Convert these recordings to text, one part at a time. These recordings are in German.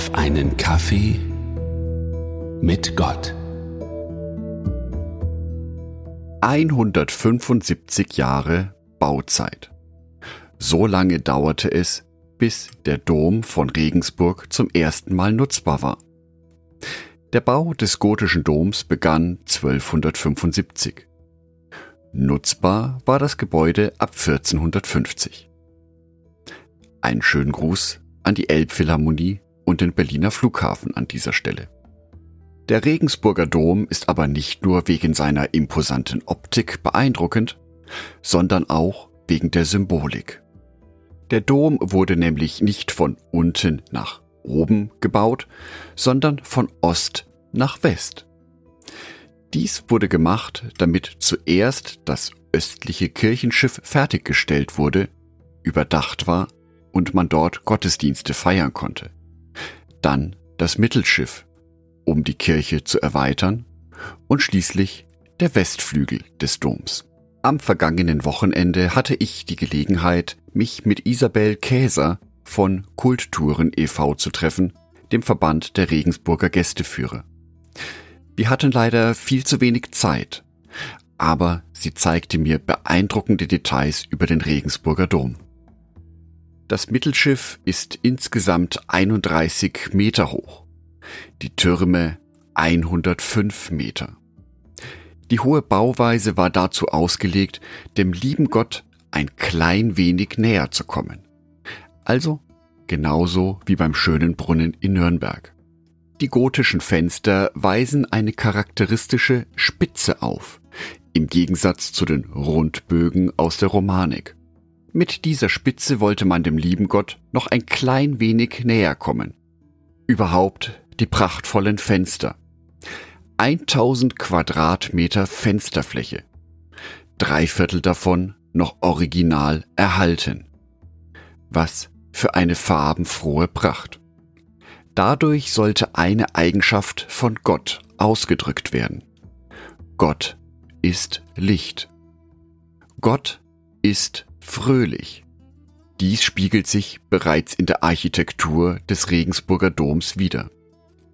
auf einen Kaffee mit Gott. 175 Jahre Bauzeit. So lange dauerte es, bis der Dom von Regensburg zum ersten Mal nutzbar war. Der Bau des gotischen Doms begann 1275. Nutzbar war das Gebäude ab 1450. Einen schönen Gruß an die Elbphilharmonie und den Berliner Flughafen an dieser Stelle. Der Regensburger Dom ist aber nicht nur wegen seiner imposanten Optik beeindruckend, sondern auch wegen der Symbolik. Der Dom wurde nämlich nicht von unten nach oben gebaut, sondern von Ost nach West. Dies wurde gemacht, damit zuerst das östliche Kirchenschiff fertiggestellt wurde, überdacht war und man dort Gottesdienste feiern konnte. Dann das Mittelschiff, um die Kirche zu erweitern und schließlich der Westflügel des Doms. Am vergangenen Wochenende hatte ich die Gelegenheit, mich mit Isabel Käser von Kulttouren e.V. zu treffen, dem Verband der Regensburger Gästeführer. Wir hatten leider viel zu wenig Zeit, aber sie zeigte mir beeindruckende Details über den Regensburger Dom. Das Mittelschiff ist insgesamt 31 Meter hoch, die Türme 105 Meter. Die hohe Bauweise war dazu ausgelegt, dem lieben Gott ein klein wenig näher zu kommen. Also genauso wie beim schönen Brunnen in Nürnberg. Die gotischen Fenster weisen eine charakteristische Spitze auf, im Gegensatz zu den Rundbögen aus der Romanik. Mit dieser Spitze wollte man dem lieben Gott noch ein klein wenig näher kommen. Überhaupt die prachtvollen Fenster. 1000 Quadratmeter Fensterfläche. Drei Viertel davon noch original erhalten. Was für eine farbenfrohe Pracht. Dadurch sollte eine Eigenschaft von Gott ausgedrückt werden. Gott ist Licht. Gott ist fröhlich. Dies spiegelt sich bereits in der Architektur des Regensburger Doms wider.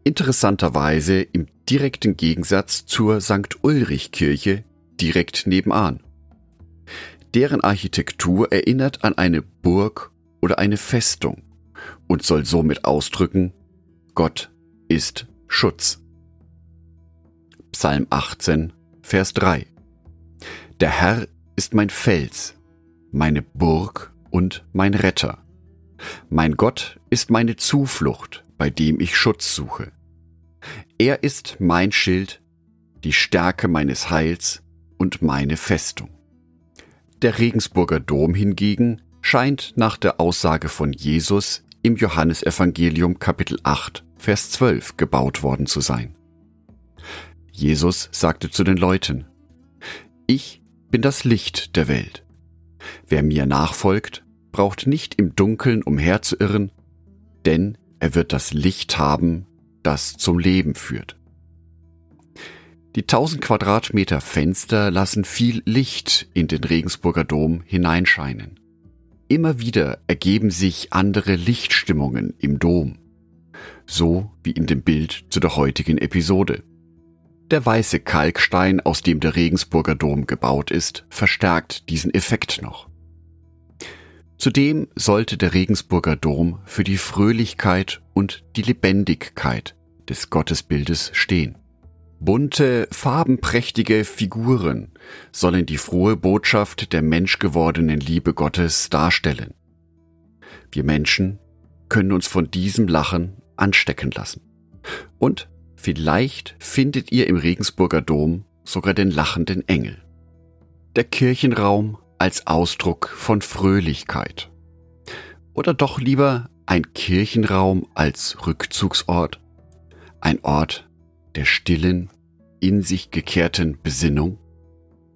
Interessanterweise im direkten Gegensatz zur St. Ulrich Kirche direkt nebenan. Deren Architektur erinnert an eine Burg oder eine Festung und soll somit ausdrücken, Gott ist Schutz. Psalm 18, Vers 3 Der Herr ist mein Fels, meine Burg und mein Retter. Mein Gott ist meine Zuflucht, bei dem ich Schutz suche. Er ist mein Schild, die Stärke meines Heils und meine Festung. Der Regensburger Dom hingegen scheint nach der Aussage von Jesus im Johannesevangelium Kapitel 8, Vers 12 gebaut worden zu sein. Jesus sagte zu den Leuten, Ich bin das Licht der Welt. Wer mir nachfolgt, braucht nicht im Dunkeln umherzuirren, denn er wird das Licht haben, das zum Leben führt. Die 1000 Quadratmeter Fenster lassen viel Licht in den Regensburger Dom hineinscheinen. Immer wieder ergeben sich andere Lichtstimmungen im Dom, so wie in dem Bild zu der heutigen Episode. Der weiße Kalkstein, aus dem der Regensburger Dom gebaut ist, verstärkt diesen Effekt noch. Zudem sollte der Regensburger Dom für die Fröhlichkeit und die Lebendigkeit des Gottesbildes stehen. Bunte, farbenprächtige Figuren sollen die frohe Botschaft der menschgewordenen Liebe Gottes darstellen. Wir Menschen können uns von diesem Lachen anstecken lassen. Und Vielleicht findet ihr im Regensburger Dom sogar den lachenden Engel. Der Kirchenraum als Ausdruck von Fröhlichkeit. Oder doch lieber ein Kirchenraum als Rückzugsort, ein Ort der stillen, in sich gekehrten Besinnung?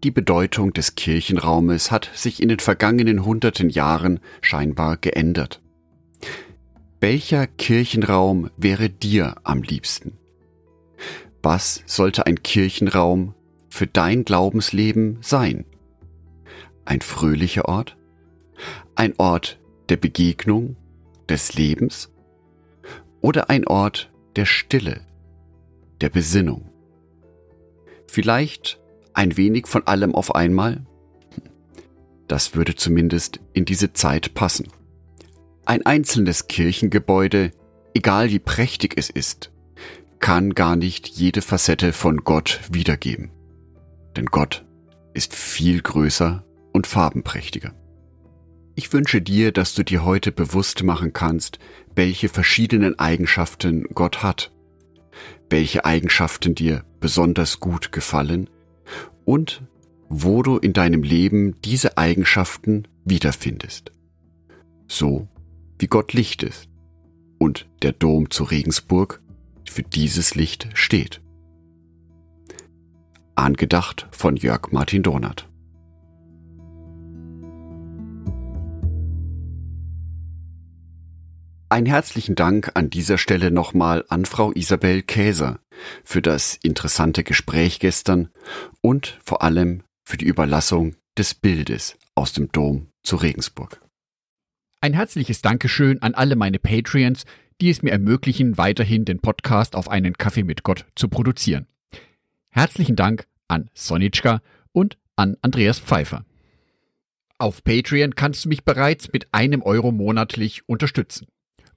Die Bedeutung des Kirchenraumes hat sich in den vergangenen hunderten Jahren scheinbar geändert. Welcher Kirchenraum wäre dir am liebsten? Was sollte ein Kirchenraum für dein Glaubensleben sein? Ein fröhlicher Ort? Ein Ort der Begegnung, des Lebens? oder ein Ort der Stille, der Besinnung. Vielleicht ein wenig von allem auf einmal? Das würde zumindest in diese Zeit passen. Ein einzelnes Kirchengebäude, egal wie prächtig es ist, kann gar nicht jede Facette von Gott wiedergeben. Denn Gott ist viel größer und farbenprächtiger. Ich wünsche dir, dass du dir heute bewusst machen kannst, welche verschiedenen Eigenschaften Gott hat, welche Eigenschaften dir besonders gut gefallen und wo du in deinem Leben diese Eigenschaften wiederfindest. So wie Gott Licht ist und der Dom zu Regensburg für dieses Licht steht. Angedacht von Jörg Martin Donat. Einen herzlichen Dank an dieser Stelle nochmal an Frau Isabel Käser für das interessante Gespräch gestern und vor allem für die Überlassung des Bildes aus dem Dom zu Regensburg. Ein herzliches Dankeschön an alle meine Patreons, die es mir ermöglichen, weiterhin den Podcast auf einen Kaffee mit Gott zu produzieren. Herzlichen Dank an Sonitschka und an Andreas Pfeiffer. Auf Patreon kannst du mich bereits mit einem Euro monatlich unterstützen.